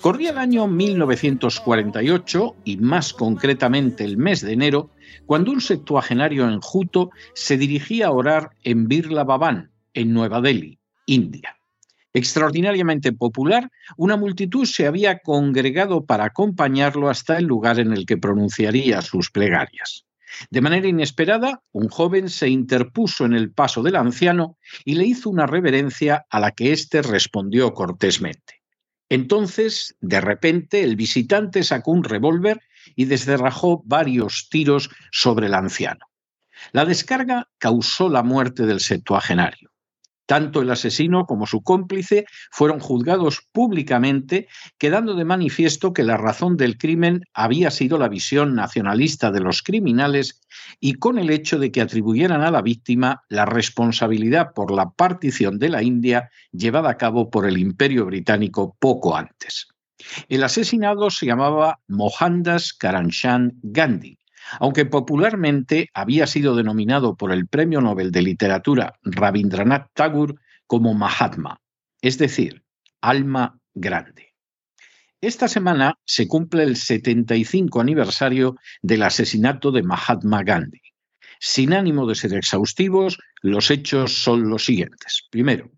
Corría el año 1948 y más concretamente el mes de enero, cuando un septuagenario enjuto se dirigía a orar en Birla Bhavan, en Nueva Delhi, India. Extraordinariamente popular, una multitud se había congregado para acompañarlo hasta el lugar en el que pronunciaría sus plegarias. De manera inesperada, un joven se interpuso en el paso del anciano y le hizo una reverencia a la que éste respondió cortésmente. Entonces, de repente, el visitante sacó un revólver y descerrajó varios tiros sobre el anciano. La descarga causó la muerte del septuagenario. Tanto el asesino como su cómplice fueron juzgados públicamente, quedando de manifiesto que la razón del crimen había sido la visión nacionalista de los criminales y con el hecho de que atribuyeran a la víctima la responsabilidad por la partición de la India llevada a cabo por el Imperio Británico poco antes. El asesinado se llamaba Mohandas Karamchand Gandhi aunque popularmente había sido denominado por el Premio Nobel de Literatura Rabindranath Tagore como Mahatma, es decir, alma grande. Esta semana se cumple el 75 aniversario del asesinato de Mahatma Gandhi. Sin ánimo de ser exhaustivos, los hechos son los siguientes. Primero,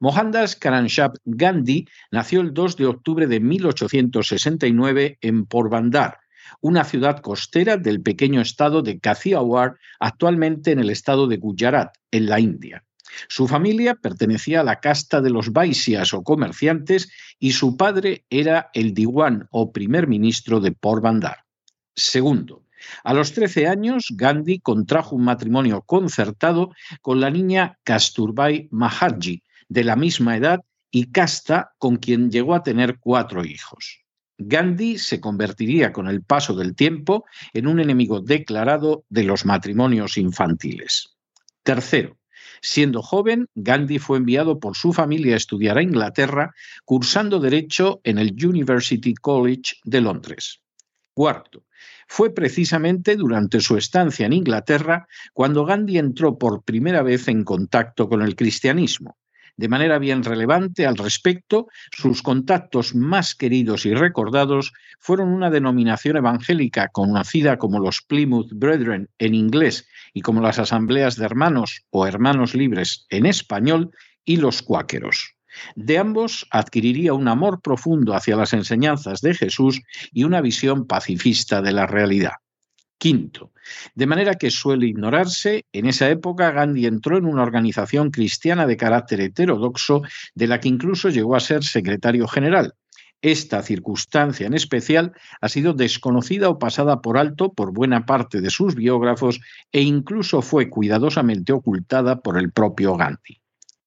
Mohandas Karamchand Gandhi nació el 2 de octubre de 1869 en Porbandar, una ciudad costera del pequeño estado de Kathiawar, actualmente en el estado de Gujarat, en la India. Su familia pertenecía a la casta de los Vaishyas o comerciantes y su padre era el diwan o primer ministro de Porbandar. Segundo, a los 13 años, Gandhi contrajo un matrimonio concertado con la niña Kasturbai Maharji, de la misma edad y casta con quien llegó a tener cuatro hijos. Gandhi se convertiría con el paso del tiempo en un enemigo declarado de los matrimonios infantiles. Tercero, siendo joven, Gandhi fue enviado por su familia a estudiar a Inglaterra, cursando Derecho en el University College de Londres. Cuarto, fue precisamente durante su estancia en Inglaterra cuando Gandhi entró por primera vez en contacto con el cristianismo de manera bien relevante al respecto, sus contactos más queridos y recordados fueron una denominación evangélica conocida como los Plymouth Brethren en inglés y como las asambleas de hermanos o hermanos libres en español y los cuáqueros. De ambos adquiriría un amor profundo hacia las enseñanzas de Jesús y una visión pacifista de la realidad. Quinto, de manera que suele ignorarse, en esa época Gandhi entró en una organización cristiana de carácter heterodoxo, de la que incluso llegó a ser secretario general. Esta circunstancia en especial ha sido desconocida o pasada por alto por buena parte de sus biógrafos e incluso fue cuidadosamente ocultada por el propio Gandhi.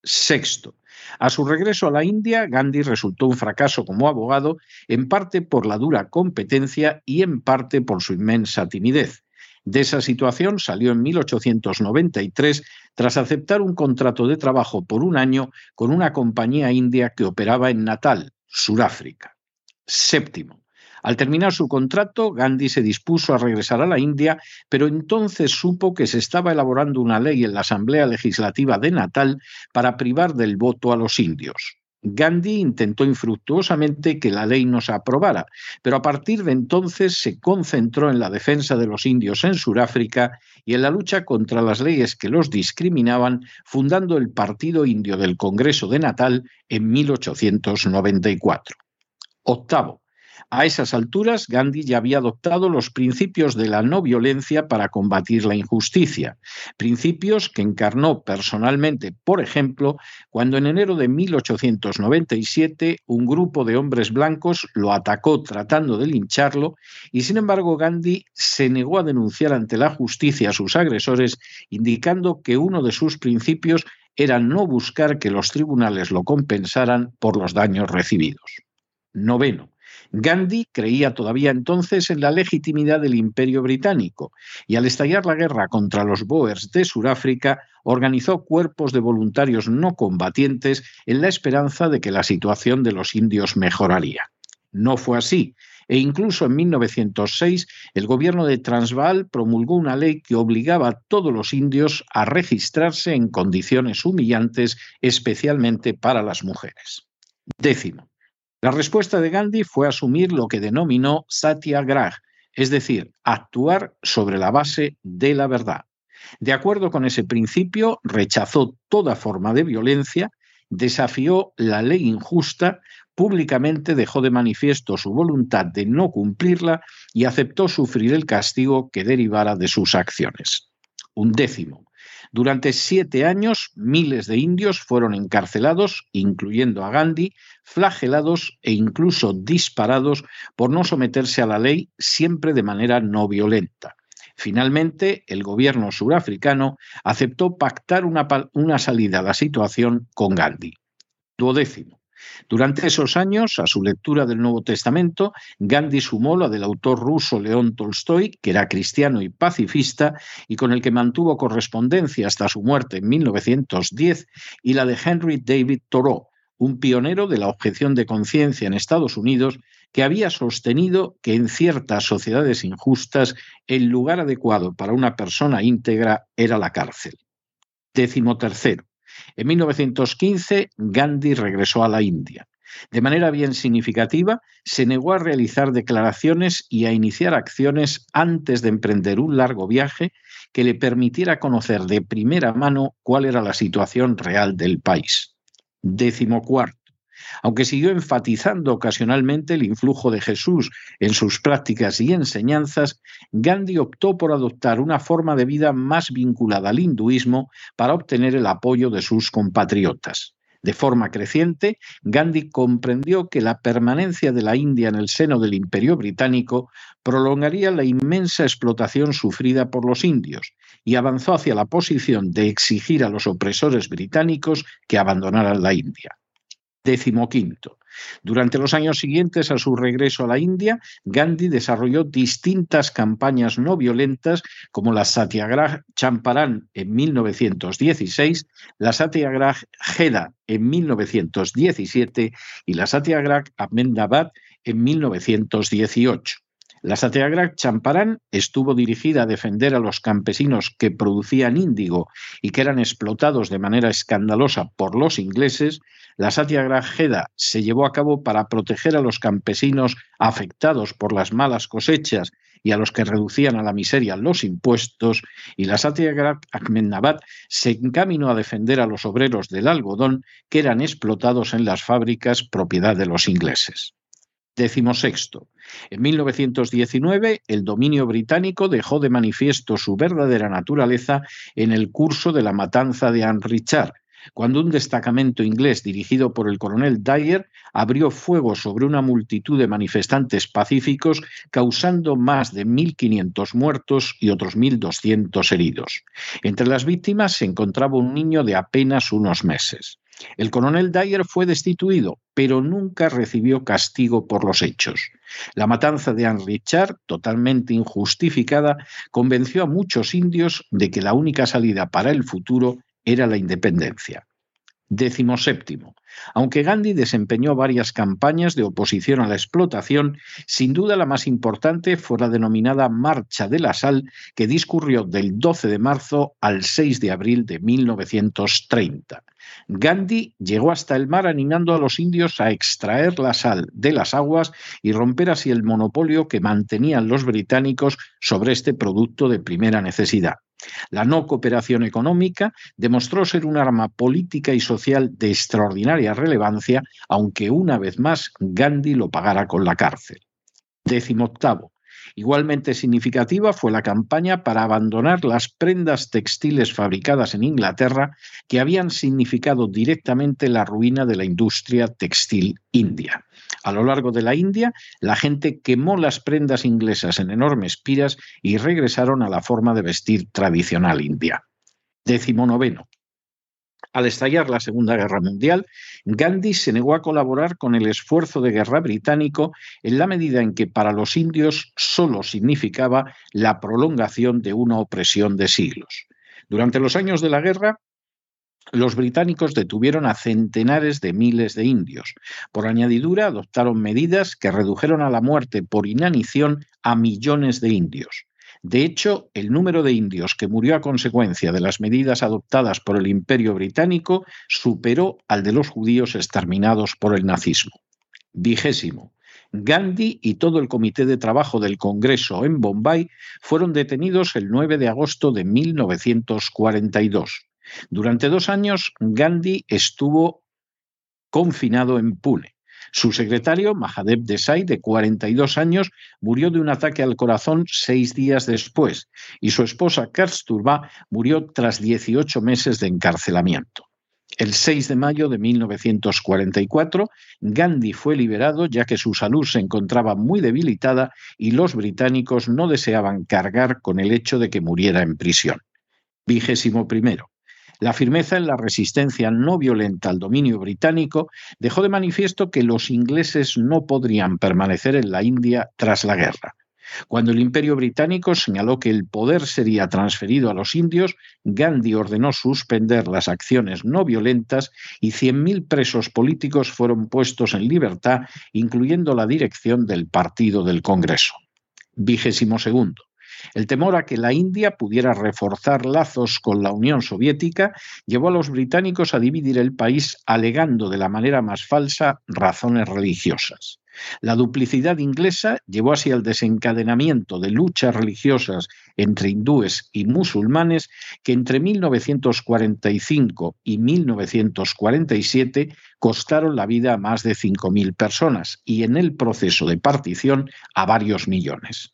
Sexto, a su regreso a la India, Gandhi resultó un fracaso como abogado, en parte por la dura competencia y en parte por su inmensa timidez. De esa situación salió en 1893 tras aceptar un contrato de trabajo por un año con una compañía india que operaba en Natal, Sudáfrica. Séptimo. Al terminar su contrato, Gandhi se dispuso a regresar a la India, pero entonces supo que se estaba elaborando una ley en la Asamblea Legislativa de Natal para privar del voto a los indios. Gandhi intentó infructuosamente que la ley no se aprobara, pero a partir de entonces se concentró en la defensa de los indios en Sudáfrica y en la lucha contra las leyes que los discriminaban, fundando el Partido Indio del Congreso de Natal en 1894. Octavo, a esas alturas, Gandhi ya había adoptado los principios de la no violencia para combatir la injusticia, principios que encarnó personalmente, por ejemplo, cuando en enero de 1897 un grupo de hombres blancos lo atacó tratando de lincharlo y sin embargo Gandhi se negó a denunciar ante la justicia a sus agresores, indicando que uno de sus principios era no buscar que los tribunales lo compensaran por los daños recibidos. Noveno. Gandhi creía todavía entonces en la legitimidad del imperio británico y al estallar la guerra contra los Boers de Sudáfrica organizó cuerpos de voluntarios no combatientes en la esperanza de que la situación de los indios mejoraría. No fue así, e incluso en 1906 el gobierno de Transvaal promulgó una ley que obligaba a todos los indios a registrarse en condiciones humillantes, especialmente para las mujeres. Décimo. La respuesta de Gandhi fue asumir lo que denominó satyagraha, es decir, actuar sobre la base de la verdad. De acuerdo con ese principio, rechazó toda forma de violencia, desafió la ley injusta, públicamente dejó de manifiesto su voluntad de no cumplirla y aceptó sufrir el castigo que derivara de sus acciones. Un décimo. Durante siete años, miles de indios fueron encarcelados, incluyendo a Gandhi, flagelados e incluso disparados por no someterse a la ley siempre de manera no violenta. Finalmente, el gobierno surafricano aceptó pactar una, salida a la situación con Gandhi. Duodécimo. Durante esos años, a su lectura del Nuevo Testamento, Gandhi sumó la del autor ruso León Tolstoy, que era cristiano y pacifista y con el que mantuvo correspondencia hasta su muerte en 1910, y la de Henry David Thoreau, un pionero de la objeción de conciencia en Estados Unidos que había sostenido que en ciertas sociedades injustas el lugar adecuado para una persona íntegra era la cárcel. Décimo tercero. En 1915, Gandhi regresó a la India. De manera bien significativa, se negó a realizar declaraciones y a iniciar acciones antes de emprender un largo viaje que le permitiera conocer de primera mano cuál era la situación real del país. Décimo cuarto. Aunque siguió enfatizando ocasionalmente el influjo de Jesús en sus prácticas y enseñanzas, Gandhi optó por adoptar una forma de vida más vinculada al hinduismo para obtener el apoyo de sus compatriotas. De forma creciente, Gandhi comprendió que la permanencia de la India en el seno del imperio británico prolongaría la inmensa explotación sufrida por los indios y avanzó hacia la posición de exigir a los opresores británicos que abandonaran la India. Décimo quinto. Durante los años siguientes a su regreso a la India, Gandhi desarrolló distintas campañas no violentas como la Satyagraha Champaran en 1916, la Satyagraha Jeda en 1917 y la Satyagraha Ahmedabad en 1918. La Satyagraha Champaran estuvo dirigida a defender a los campesinos que producían índigo y que eran explotados de manera escandalosa por los ingleses. La Satyagraha se llevó a cabo para proteger a los campesinos afectados por las malas cosechas y a los que reducían a la miseria los impuestos, y la Satyagraha Ahmedabad se encaminó a defender a los obreros del algodón que eran explotados en las fábricas propiedad de los ingleses. Décimo sexto. En 1919, el dominio británico dejó de manifiesto su verdadera naturaleza en el curso de la matanza de Anne Richard, cuando un destacamento inglés dirigido por el coronel Dyer abrió fuego sobre una multitud de manifestantes pacíficos, causando más de 1.500 muertos y otros 1.200 heridos. Entre las víctimas se encontraba un niño de apenas unos meses. El coronel Dyer fue destituido, pero nunca recibió castigo por los hechos. La matanza de Anne Richard, totalmente injustificada, convenció a muchos indios de que la única salida para el futuro era la independencia. Décimo séptimo. Aunque Gandhi desempeñó varias campañas de oposición a la explotación, sin duda la más importante fue la denominada Marcha de la Sal, que discurrió del 12 de marzo al 6 de abril de 1930. Gandhi llegó hasta el mar animando a los indios a extraer la sal de las aguas y romper así el monopolio que mantenían los británicos sobre este producto de primera necesidad. La no cooperación económica demostró ser un arma política y social de extraordinaria relevancia, aunque una vez más Gandhi lo pagara con la cárcel. Décimo octavo. Igualmente significativa fue la campaña para abandonar las prendas textiles fabricadas en Inglaterra que habían significado directamente la ruina de la industria textil india. A lo largo de la India, la gente quemó las prendas inglesas en enormes piras y regresaron a la forma de vestir tradicional india. Décimo noveno. Al estallar la Segunda Guerra Mundial, Gandhi se negó a colaborar con el esfuerzo de guerra británico en la medida en que para los indios solo significaba la prolongación de una opresión de siglos. Durante los años de la guerra, los británicos detuvieron a centenares de miles de indios. Por añadidura, adoptaron medidas que redujeron a la muerte por inanición a millones de indios. De hecho, el número de indios que murió a consecuencia de las medidas adoptadas por el Imperio británico superó al de los judíos exterminados por el nazismo. Vigésimo. Gandhi y todo el comité de trabajo del Congreso en Bombay fueron detenidos el 9 de agosto de 1942. Durante dos años, Gandhi estuvo confinado en Pune. Su secretario, Mahadev Desai, de 42 años, murió de un ataque al corazón seis días después y su esposa Kasturba murió tras 18 meses de encarcelamiento. El 6 de mayo de 1944, Gandhi fue liberado ya que su salud se encontraba muy debilitada y los británicos no deseaban cargar con el hecho de que muriera en prisión. Vigésimo primero. La firmeza en la resistencia no violenta al dominio británico dejó de manifiesto que los ingleses no podrían permanecer en la India tras la guerra. Cuando el imperio británico señaló que el poder sería transferido a los indios, Gandhi ordenó suspender las acciones no violentas y 100.000 presos políticos fueron puestos en libertad, incluyendo la dirección del Partido del Congreso. Vigésimo segundo. El temor a que la India pudiera reforzar lazos con la Unión Soviética llevó a los británicos a dividir el país alegando de la manera más falsa razones religiosas. La duplicidad inglesa llevó así al desencadenamiento de luchas religiosas entre hindúes y musulmanes que entre 1945 y 1947 costaron la vida a más de 5.000 personas y en el proceso de partición a varios millones.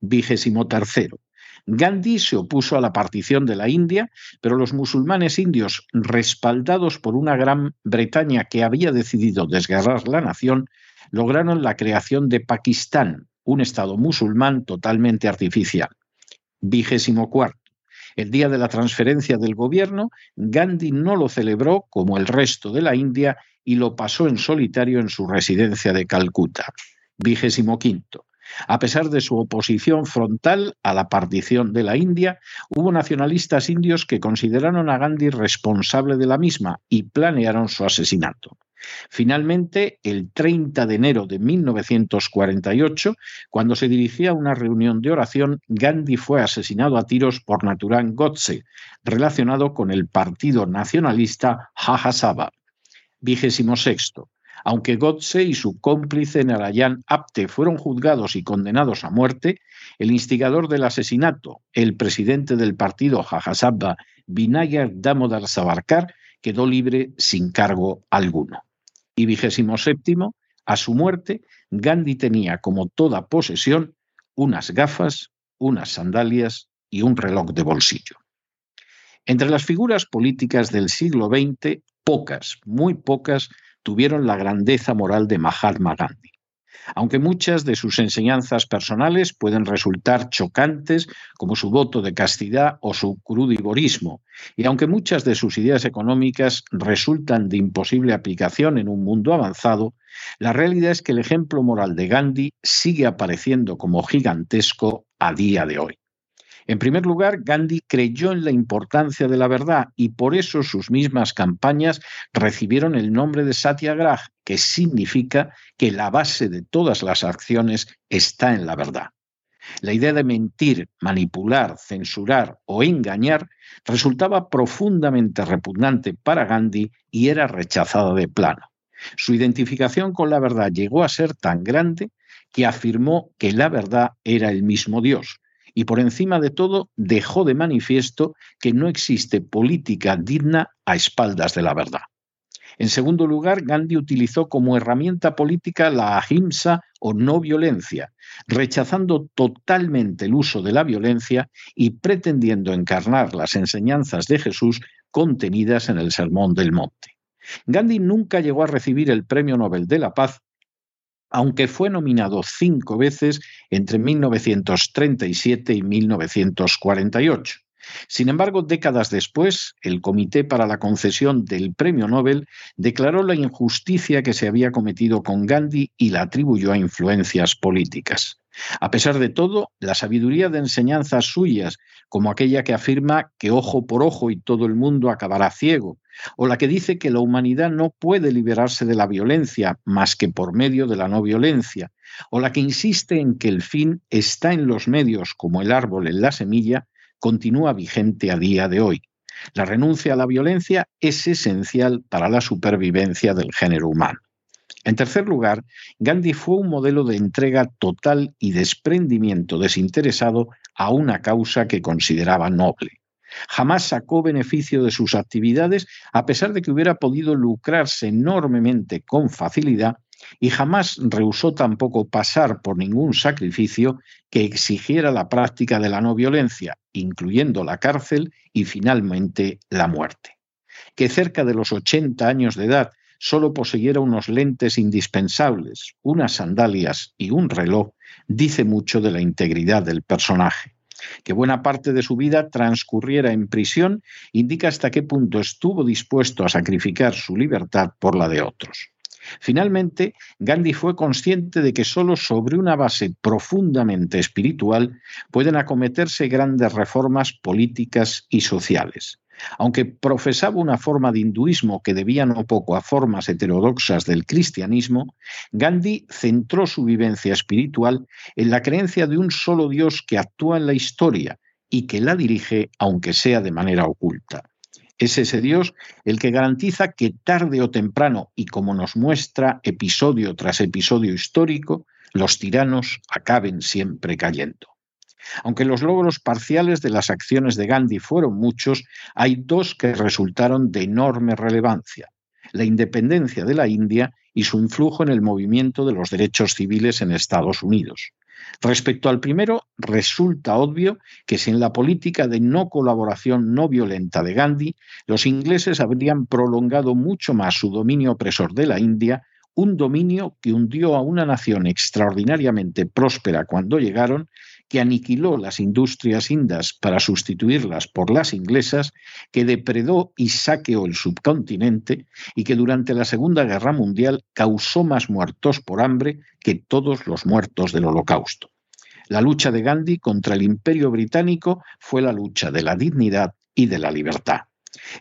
Vigésimo tercero. Gandhi se opuso a la partición de la India, pero los musulmanes indios, respaldados por una Gran Bretaña que había decidido desgarrar la nación, lograron la creación de Pakistán, un Estado musulmán totalmente artificial. Vigésimo cuarto. El día de la transferencia del gobierno, Gandhi no lo celebró como el resto de la India y lo pasó en solitario en su residencia de Calcuta. Vigésimo quinto. A pesar de su oposición frontal a la partición de la India, hubo nacionalistas indios que consideraron a Gandhi responsable de la misma y planearon su asesinato. Finalmente, el 30 de enero de 1948, cuando se dirigía a una reunión de oración, Gandhi fue asesinado a tiros por Naturan Godse, relacionado con el partido nacionalista Jajasaba. Vigésimo sexto. Aunque Godse y su cómplice Narayan Apte fueron juzgados y condenados a muerte, el instigador del asesinato, el presidente del partido Jajasabba, Vinayar Damodar Savarkar, quedó libre sin cargo alguno. Y vigésimo séptimo, a su muerte, Gandhi tenía como toda posesión unas gafas, unas sandalias y un reloj de bolsillo. Entre las figuras políticas del siglo XX, pocas, muy pocas, tuvieron la grandeza moral de Mahatma Gandhi. Aunque muchas de sus enseñanzas personales pueden resultar chocantes, como su voto de castidad o su crudivorismo, y aunque muchas de sus ideas económicas resultan de imposible aplicación en un mundo avanzado, la realidad es que el ejemplo moral de Gandhi sigue apareciendo como gigantesco a día de hoy. En primer lugar, Gandhi creyó en la importancia de la verdad y por eso sus mismas campañas recibieron el nombre de Satyagraha, que significa que la base de todas las acciones está en la verdad. La idea de mentir, manipular, censurar o engañar resultaba profundamente repugnante para Gandhi y era rechazada de plano. Su identificación con la verdad llegó a ser tan grande que afirmó que la verdad era el mismo Dios, y por encima de todo dejó de manifiesto que no existe política digna a espaldas de la verdad. En segundo lugar, Gandhi utilizó como herramienta política la ahimsa o no violencia, rechazando totalmente el uso de la violencia y pretendiendo encarnar las enseñanzas de Jesús contenidas en el Sermón del Monte. Gandhi nunca llegó a recibir el Premio Nobel de la Paz, aunque fue nominado cinco veces entre 1937 y 1948. Sin embargo, décadas después, el Comité para la concesión del Premio Nobel declaró la injusticia que se había cometido con Gandhi y la atribuyó a influencias políticas. A pesar de todo, la sabiduría de enseñanzas suyas, como aquella que afirma que ojo por ojo y todo el mundo acabará ciego, o la que dice que la humanidad no puede liberarse de la violencia más que por medio de la no violencia, o la que insiste en que el fin está en los medios como el árbol en la semilla, continúa vigente a día de hoy. La renuncia a la violencia es esencial para la supervivencia del género humano. En tercer lugar, Gandhi fue un modelo de entrega total y desprendimiento desinteresado a una causa que consideraba noble. Jamás sacó beneficio de sus actividades a pesar de que hubiera podido lucrarse enormemente con facilidad y jamás rehusó tampoco pasar por ningún sacrificio que exigiera la práctica de la no violencia, incluyendo la cárcel y finalmente la muerte. Que cerca de los 80 años de edad solo poseyera unos lentes indispensables, unas sandalias y un reloj, dice mucho de la integridad del personaje. Que buena parte de su vida transcurriera en prisión indica hasta qué punto estuvo dispuesto a sacrificar su libertad por la de otros. Finalmente, Gandhi fue consciente de que sólo sobre una base profundamente espiritual pueden acometerse grandes reformas políticas y sociales. Aunque profesaba una forma de hinduismo que debía no poco a formas heterodoxas del cristianismo, Gandhi centró su vivencia espiritual en la creencia de un solo Dios que actúa en la historia y que la dirige aunque sea de manera oculta. Es ese Dios el que garantiza que tarde o temprano, y como nos muestra episodio tras episodio histórico, los tiranos acaben siempre cayendo. Aunque los logros parciales de las acciones de Gandhi fueron muchos, hay dos que resultaron de enorme relevancia. La independencia de la India y su influjo en el movimiento de los derechos civiles en Estados Unidos. Respecto al primero, resulta obvio que sin la política de no colaboración no violenta de Gandhi, los ingleses habrían prolongado mucho más su dominio opresor de la India, un dominio que hundió a una nación extraordinariamente próspera cuando llegaron que aniquiló las industrias indas para sustituirlas por las inglesas, que depredó y saqueó el subcontinente y que durante la Segunda Guerra Mundial causó más muertos por hambre que todos los muertos del Holocausto. La lucha de Gandhi contra el imperio británico fue la lucha de la dignidad y de la libertad.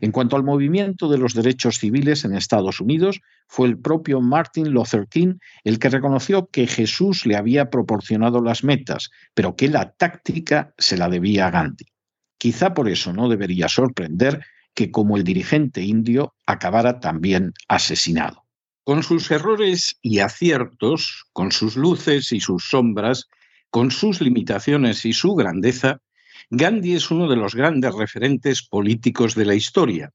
En cuanto al movimiento de los derechos civiles en Estados Unidos, fue el propio Martin Luther King el que reconoció que Jesús le había proporcionado las metas, pero que la táctica se la debía a Gandhi. Quizá por eso no debería sorprender que como el dirigente indio acabara también asesinado. Con sus errores y aciertos, con sus luces y sus sombras, con sus limitaciones y su grandeza, Gandhi es uno de los grandes referentes políticos de la historia,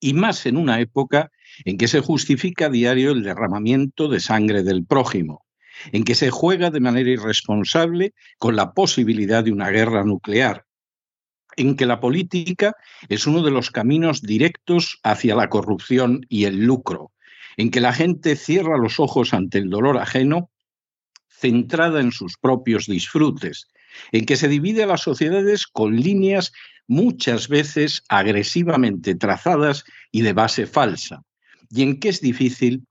y más en una época en que se justifica a diario el derramamiento de sangre del prójimo, en que se juega de manera irresponsable con la posibilidad de una guerra nuclear, en que la política es uno de los caminos directos hacia la corrupción y el lucro, en que la gente cierra los ojos ante el dolor ajeno, centrada en sus propios disfrutes, en que se divide a las sociedades con líneas muchas veces agresivamente trazadas y de base falsa, y en que es difícil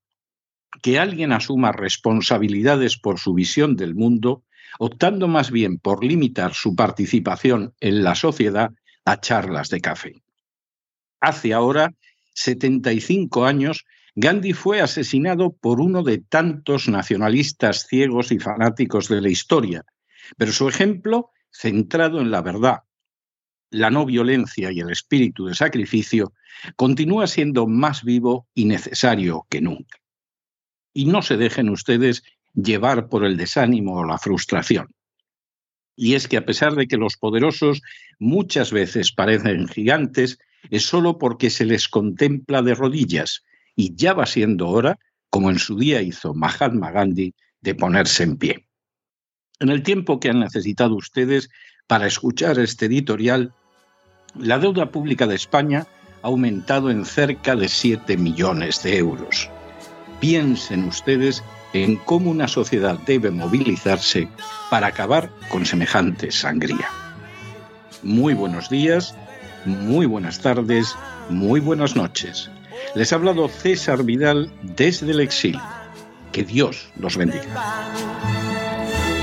que alguien asuma responsabilidades por su visión del mundo optando más bien por limitar su participación en la sociedad a charlas de café. Hace ahora 75 años, Gandhi fue asesinado por uno de tantos nacionalistas ciegos y fanáticos de la historia, pero su ejemplo, centrado en la verdad, la no violencia y el espíritu de sacrificio, continúa siendo más vivo y necesario que nunca. Y no se dejen ustedes llevar por el desánimo o la frustración. Y es que a pesar de que los poderosos muchas veces parecen gigantes, es solo porque se les contempla de rodillas y ya va siendo hora, como en su día hizo Mahatma Gandhi, de ponerse en pie. En el tiempo que han necesitado ustedes para escuchar este editorial, la deuda pública de España ha aumentado en cerca de 7 millones de euros. Piensen ustedes en cómo una sociedad debe movilizarse para acabar con semejante sangría. Muy buenos días, muy buenas tardes, muy buenas noches. Les ha hablado César Vidal desde el exilio. Que Dios los bendiga.